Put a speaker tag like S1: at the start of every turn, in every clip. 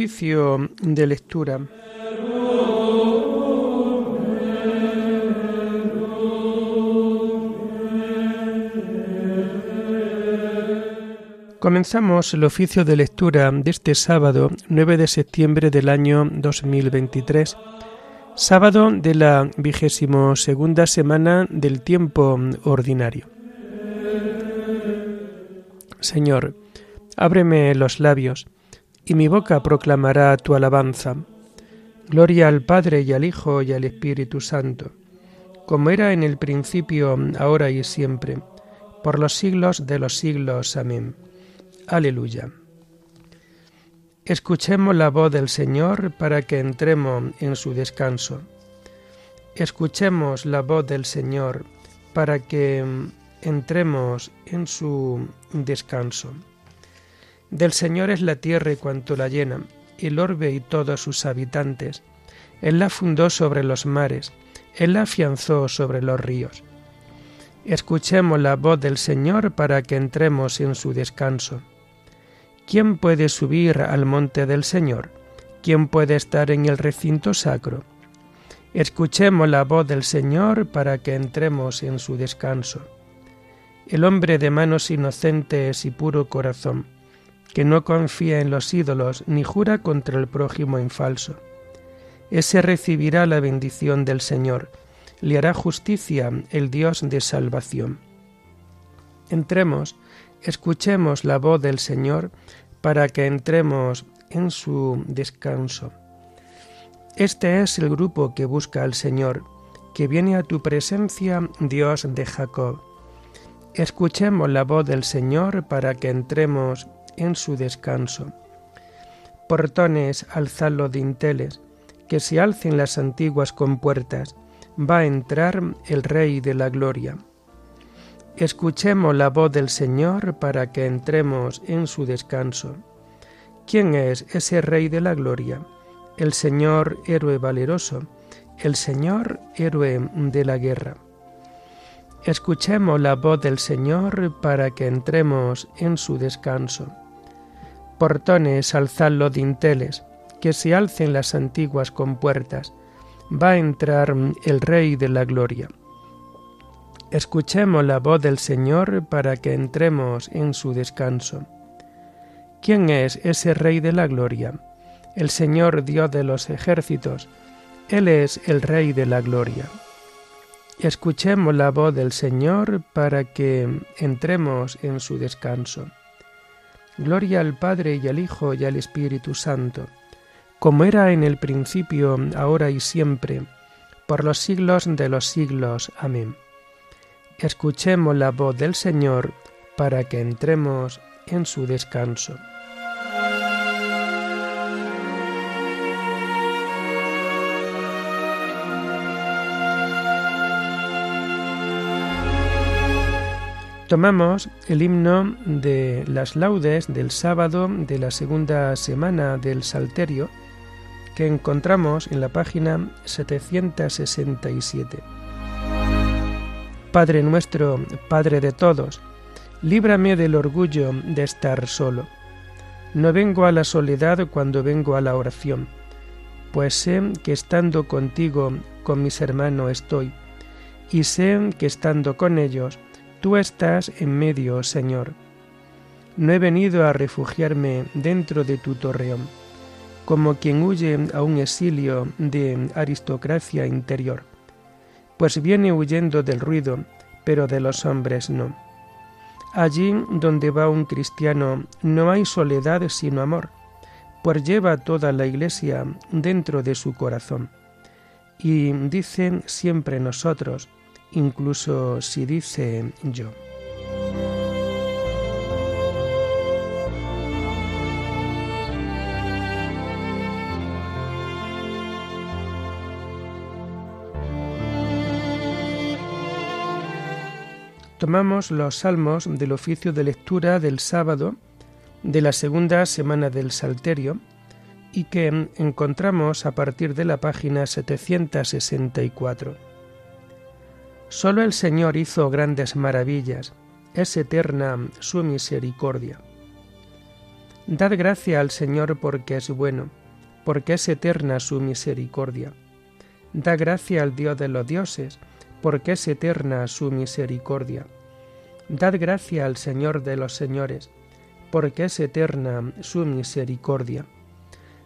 S1: Oficio de lectura. Comenzamos el oficio de lectura de este sábado 9 de septiembre del año 2023, sábado de la vigésimo segunda semana del tiempo ordinario. Señor, ábreme los labios, y mi boca proclamará tu alabanza. Gloria al Padre y al Hijo y al Espíritu Santo, como era en el principio, ahora y siempre, por los siglos de los siglos. Amén. Aleluya. Escuchemos la voz del Señor para que entremos en su descanso. Escuchemos la voz del Señor para que entremos en su descanso. Del Señor es la tierra y cuanto la llena, el orbe y todos sus habitantes. Él la fundó sobre los mares, Él la afianzó sobre los ríos. Escuchemos la voz del Señor para que entremos en su descanso. ¿Quién puede subir al monte del Señor? ¿Quién puede estar en el recinto sacro? Escuchemos la voz del Señor para que entremos en su descanso. El hombre de manos inocentes y puro corazón, que no confía en los ídolos ni jura contra el prójimo en falso. Ese recibirá la bendición del Señor, le hará justicia el Dios de salvación. Entremos escuchemos la voz del Señor para que entremos en su descanso. Este es el grupo que busca al Señor, que viene a tu presencia, Dios de Jacob. Escuchemos la voz del Señor para que entremos en su descanso. Portones, alzad los dinteles, que se alcen las antiguas compuertas, va a entrar el Rey de la Gloria. Escuchemos la voz del Señor para que entremos en su descanso. ¿Quién es ese Rey de la Gloria? El Señor héroe valeroso, el Señor héroe de la guerra. Escuchemos la voz del Señor para que entremos en su descanso. Portones, alzad los dinteles, que se alcen las antiguas compuertas, va a entrar el Rey de la Gloria. Escuchemos la voz del Señor para que entremos en su descanso. ¿Quién es ese Rey de la Gloria? El Señor Dios de los ejércitos. Él es el Rey de la Gloria. Escuchemos la voz del Señor para que entremos en su descanso. Gloria al Padre y al Hijo y al Espíritu Santo, como era en el principio, ahora y siempre, por los siglos de los siglos. Amén escuchemos la voz del Señor para que entremos en su descanso. Tomamos el himno de las laudes del sábado de la segunda semana del Salterio que encontramos en la página 767. Padre nuestro, Padre de todos, líbrame del orgullo de estar solo. No vengo a la soledad cuando vengo a la oración, pues sé que estando contigo, con mis hermanos estoy, y sé que estando con ellos, tú estás en medio, Señor. No he venido a refugiarme dentro de tu torreón, como quien huye a un exilio de aristocracia interior pues viene huyendo del ruido, pero de los hombres no. Allí donde va un cristiano no hay soledad sino amor, pues lleva toda la iglesia dentro de su corazón. Y dicen siempre nosotros, incluso si dice yo. tomamos los salmos del oficio de lectura del sábado de la segunda semana del Salterio y que encontramos a partir de la página 764. Solo el Señor hizo grandes maravillas, es eterna su misericordia. Dad gracia al Señor porque es bueno, porque es eterna su misericordia. Da gracia al Dios de los dioses, porque es eterna su misericordia. Dad gracia al Señor de los señores, porque es eterna su misericordia.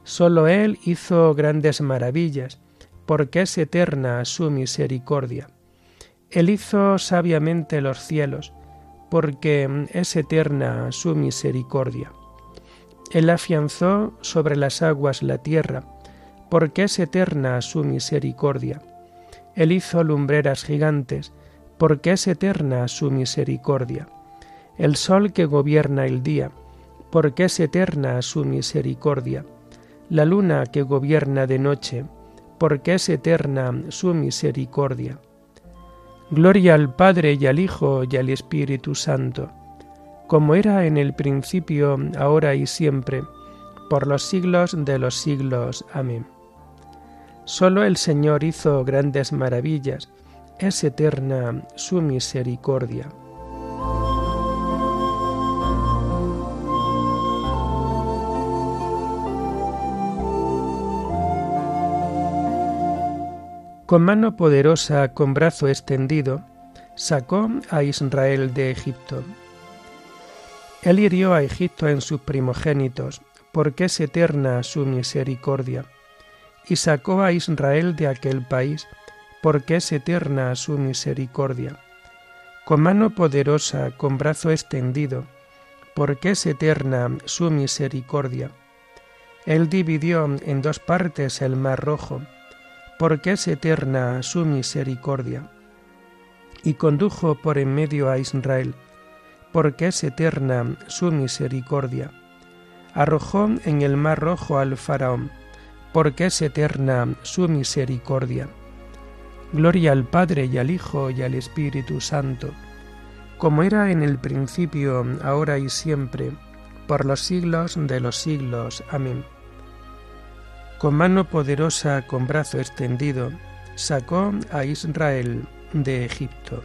S1: Solo Él hizo grandes maravillas, porque es eterna su misericordia. Él hizo sabiamente los cielos, porque es eterna su misericordia. Él afianzó sobre las aguas la tierra, porque es eterna su misericordia. Él hizo lumbreras gigantes, porque es eterna su misericordia. El sol que gobierna el día, porque es eterna su misericordia. La luna que gobierna de noche, porque es eterna su misericordia. Gloria al Padre y al Hijo y al Espíritu Santo, como era en el principio, ahora y siempre, por los siglos de los siglos. Amén. Solo el Señor hizo grandes maravillas, es eterna su misericordia. Con mano poderosa, con brazo extendido, sacó a Israel de Egipto. Él hirió a Egipto en sus primogénitos, porque es eterna su misericordia, y sacó a Israel de aquel país, porque es eterna su misericordia. Con mano poderosa, con brazo extendido, porque es eterna su misericordia. Él dividió en dos partes el mar rojo, porque es eterna su misericordia. Y condujo por en medio a Israel, porque es eterna su misericordia. Arrojó en el mar rojo al faraón, porque es eterna su misericordia. Gloria al Padre y al Hijo y al Espíritu Santo, como era en el principio, ahora y siempre, por los siglos de los siglos. Amén con mano poderosa, con brazo extendido, sacó a Israel de Egipto.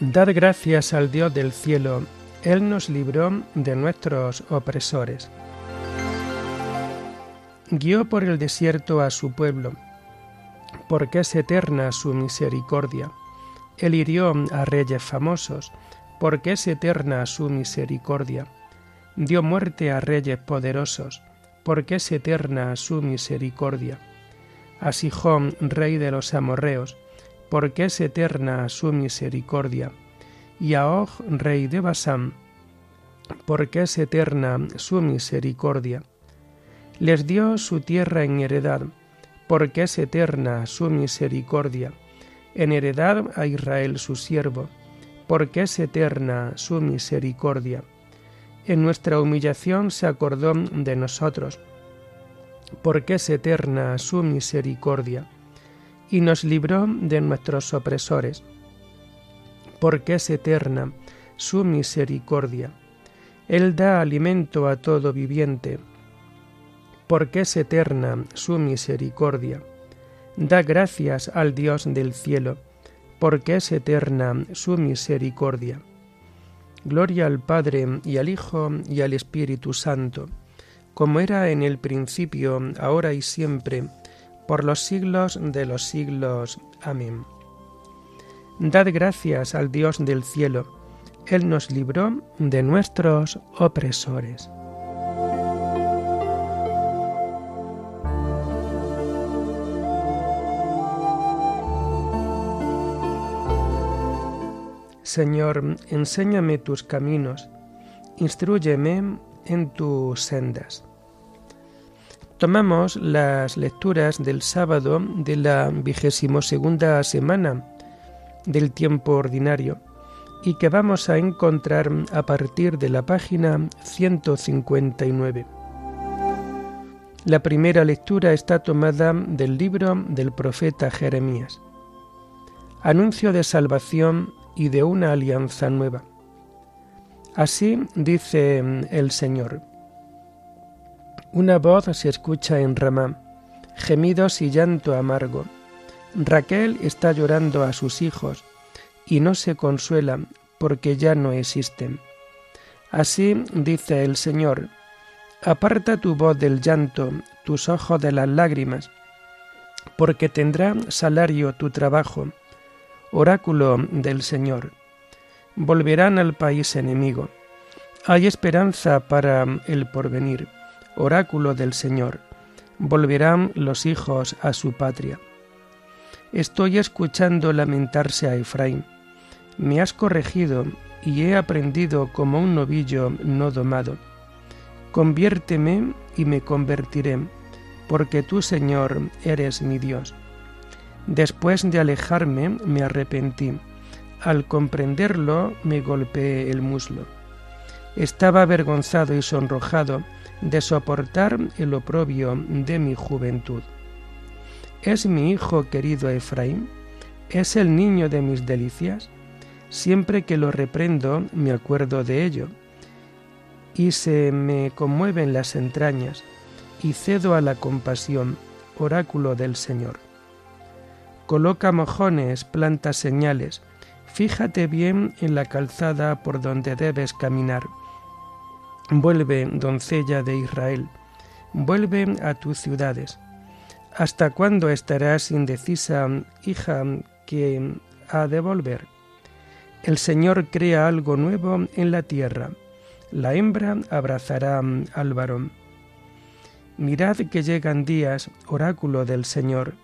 S1: Dad gracias al Dios del cielo, Él nos libró de nuestros opresores. Guió por el desierto a su pueblo, porque es eterna su misericordia. Él hirió a reyes famosos, porque es eterna su misericordia. Dio muerte a reyes poderosos, porque es eterna su misericordia. A Sijón, rey de los amorreos, porque es eterna su misericordia. Y a Og, rey de Basán, porque es eterna su misericordia. Les dio su tierra en heredad, porque es eterna su misericordia, en heredad a Israel su siervo, porque es eterna su misericordia. En nuestra humillación se acordó de nosotros, porque es eterna su misericordia, y nos libró de nuestros opresores, porque es eterna su misericordia. Él da alimento a todo viviente, porque es eterna su misericordia. Da gracias al Dios del cielo, porque es eterna su misericordia. Gloria al Padre y al Hijo y al Espíritu Santo, como era en el principio, ahora y siempre, por los siglos de los siglos. Amén. Dad gracias al Dios del cielo, Él nos libró de nuestros opresores. Señor, enséñame tus caminos, instruyeme en tus sendas. Tomamos las lecturas del sábado de la vigésimo segunda semana del tiempo ordinario y que vamos a encontrar a partir de la página 159. La primera lectura está tomada del libro del profeta Jeremías. Anuncio de salvación y de una alianza nueva. Así dice el Señor. Una voz se escucha en Ramá, gemidos y llanto amargo. Raquel está llorando a sus hijos y no se consuela porque ya no existen. Así dice el Señor, aparta tu voz del llanto, tus ojos de las lágrimas, porque tendrá salario tu trabajo, oráculo del Señor. Volverán al país enemigo. Hay esperanza para el porvenir, oráculo del Señor. Volverán los hijos a su patria. Estoy escuchando lamentarse a Efraín. Me has corregido y he aprendido como un novillo no domado. Conviérteme y me convertiré, porque tú, Señor, eres mi Dios. Después de alejarme, me arrepentí. Al comprenderlo, me golpeé el muslo. Estaba avergonzado y sonrojado de soportar el oprobio de mi juventud. ¿Es mi hijo querido Efraín? ¿Es el niño de mis delicias? Siempre que lo reprendo me acuerdo de ello, y se me conmueven las entrañas, y cedo a la compasión, oráculo del Señor. Coloca mojones, planta señales, fíjate bien en la calzada por donde debes caminar. Vuelve, doncella de Israel, vuelve a tus ciudades ¿Hasta cuándo estarás indecisa, hija, que ha de volver? El Señor crea algo nuevo en la tierra. La hembra abrazará al varón. Mirad que llegan días, oráculo del Señor,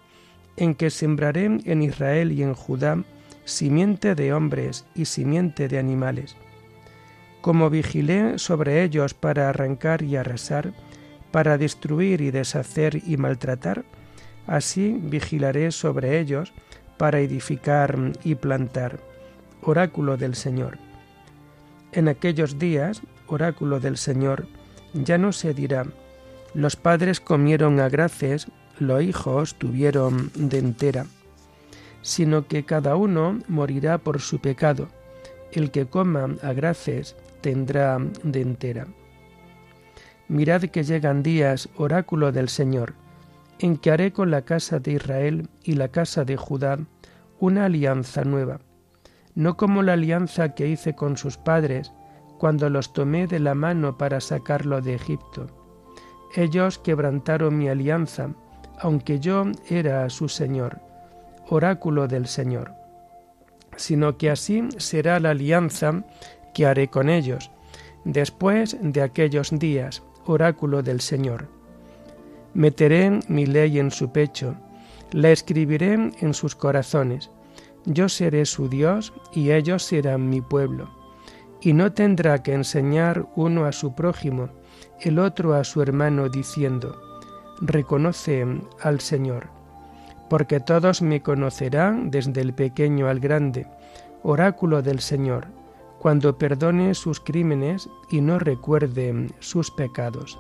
S1: en que sembraré en Israel y en Judá simiente de hombres y simiente de animales. Como vigilé sobre ellos para arrancar y arrasar, para destruir y deshacer y maltratar, así vigilaré sobre ellos para edificar y plantar. Oráculo del Señor. En aquellos días, oráculo del Señor, ya no se dirá, los padres comieron a graces, los hijos tuvieron dentera, sino que cada uno morirá por su pecado, el que coma a graces tendrá dentera. Mirad que llegan días, oráculo del Señor, en que haré con la casa de Israel y la casa de Judá una alianza nueva, no como la alianza que hice con sus padres cuando los tomé de la mano para sacarlo de Egipto. Ellos quebrantaron mi alianza, aunque yo era su Señor, oráculo del Señor, sino que así será la alianza que haré con ellos, después de aquellos días, oráculo del Señor. Meteré mi ley en su pecho, la escribiré en sus corazones. Yo seré su Dios y ellos serán mi pueblo. Y no tendrá que enseñar uno a su prójimo, el otro a su hermano, diciendo, Reconoce al Señor. Porque todos me conocerán desde el pequeño al grande, oráculo del Señor cuando perdone sus crímenes y no recuerde sus pecados.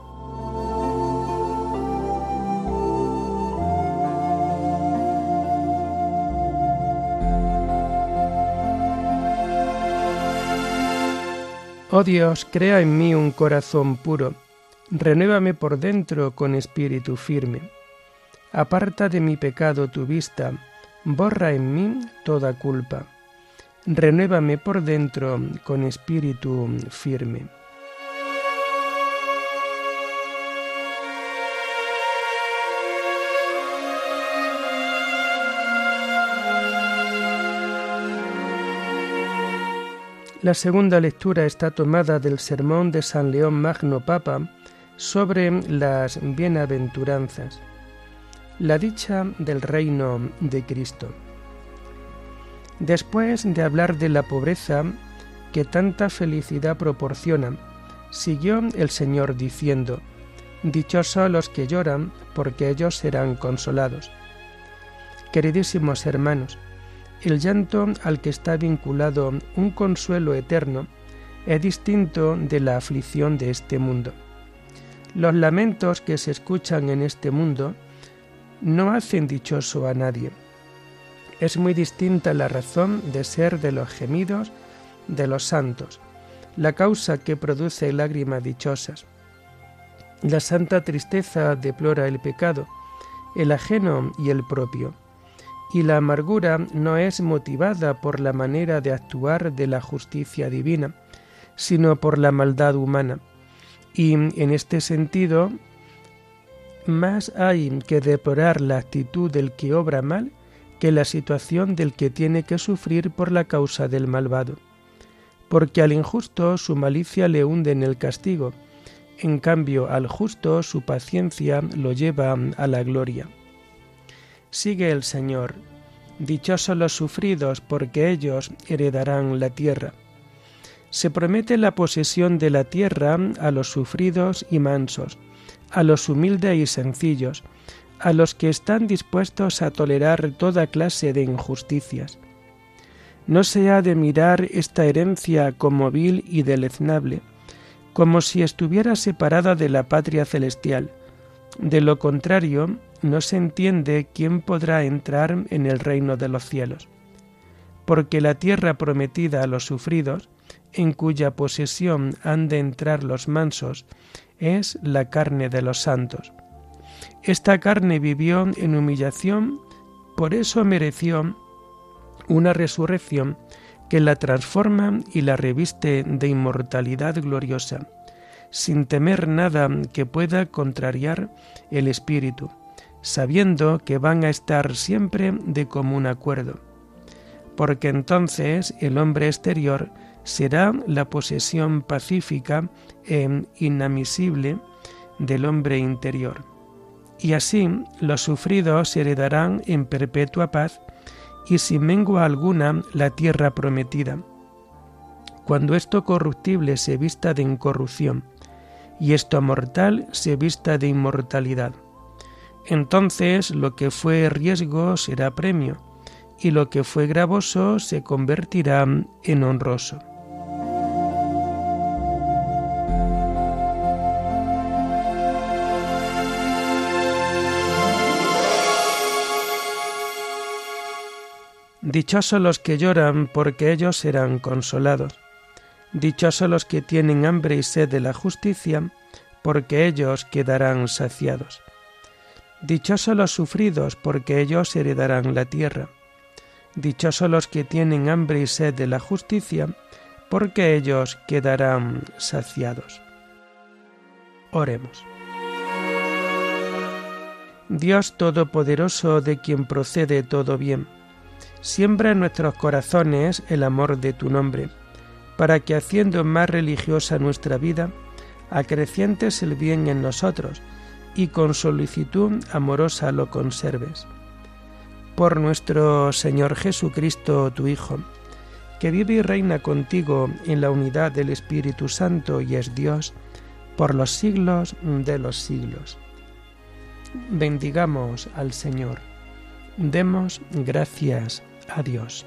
S1: Oh Dios, crea en mí un corazón puro, renuévame por dentro con espíritu firme. Aparta de mi pecado tu vista, borra en mí toda culpa renuévame por dentro con espíritu firme. La segunda lectura está tomada del sermón de San León Magno Papa sobre las bienaventuranzas, la dicha del reino de Cristo. Después de hablar de la pobreza que tanta felicidad proporciona, siguió el Señor diciendo, Dichosos los que lloran, porque ellos serán consolados. Queridísimos hermanos, el llanto al que está vinculado un consuelo eterno es distinto de la aflicción de este mundo. Los lamentos que se escuchan en este mundo no hacen dichoso a nadie es muy distinta la razón de ser de los gemidos de los santos, la causa que produce lágrimas dichosas. La santa tristeza deplora el pecado, el ajeno y el propio. Y la amargura no es motivada por la manera de actuar de la justicia divina, sino por la maldad humana. Y en este sentido, más hay que deplorar la actitud del que obra mal que la situación del que tiene que sufrir por la causa del malvado. Porque al injusto su malicia le hunde en el castigo, en cambio al justo su paciencia lo lleva a la gloria. Sigue el Señor, dichosos los sufridos, porque ellos heredarán la tierra. Se promete la posesión de la tierra a los sufridos y mansos, a los humildes y sencillos, a los que están dispuestos a tolerar toda clase de injusticias. No se ha de mirar esta herencia como vil y deleznable, como si estuviera separada de la patria celestial. De lo contrario, no se entiende quién podrá entrar en el reino de los cielos. Porque la tierra prometida a los sufridos, en cuya posesión han de entrar los mansos, es la carne de los santos. Esta carne vivió en humillación, por eso mereció una resurrección que la transforma y la reviste de inmortalidad gloriosa, sin temer nada que pueda contrariar el espíritu, sabiendo que van a estar siempre de común acuerdo, porque entonces el hombre exterior será la posesión pacífica e inamisible del hombre interior. Y así los sufridos heredarán en perpetua paz y sin mengua alguna la tierra prometida. Cuando esto corruptible se vista de incorrupción y esto mortal se vista de inmortalidad. Entonces lo que fue riesgo será premio y lo que fue gravoso se convertirá en honroso. Dichosos los que lloran, porque ellos serán consolados. Dichosos los que tienen hambre y sed de la justicia, porque ellos quedarán saciados. Dichosos los sufridos, porque ellos heredarán la tierra. Dichosos los que tienen hambre y sed de la justicia, porque ellos quedarán saciados. Oremos. Dios Todopoderoso, de quien procede todo bien, Siembra en nuestros corazones el amor de tu nombre, para que haciendo más religiosa nuestra vida, acrecientes el bien en nosotros y con solicitud amorosa lo conserves. Por nuestro Señor Jesucristo, tu Hijo, que vive y reina contigo en la unidad del Espíritu Santo y es Dios, por los siglos de los siglos. Bendigamos al Señor. Demos gracias Adiós.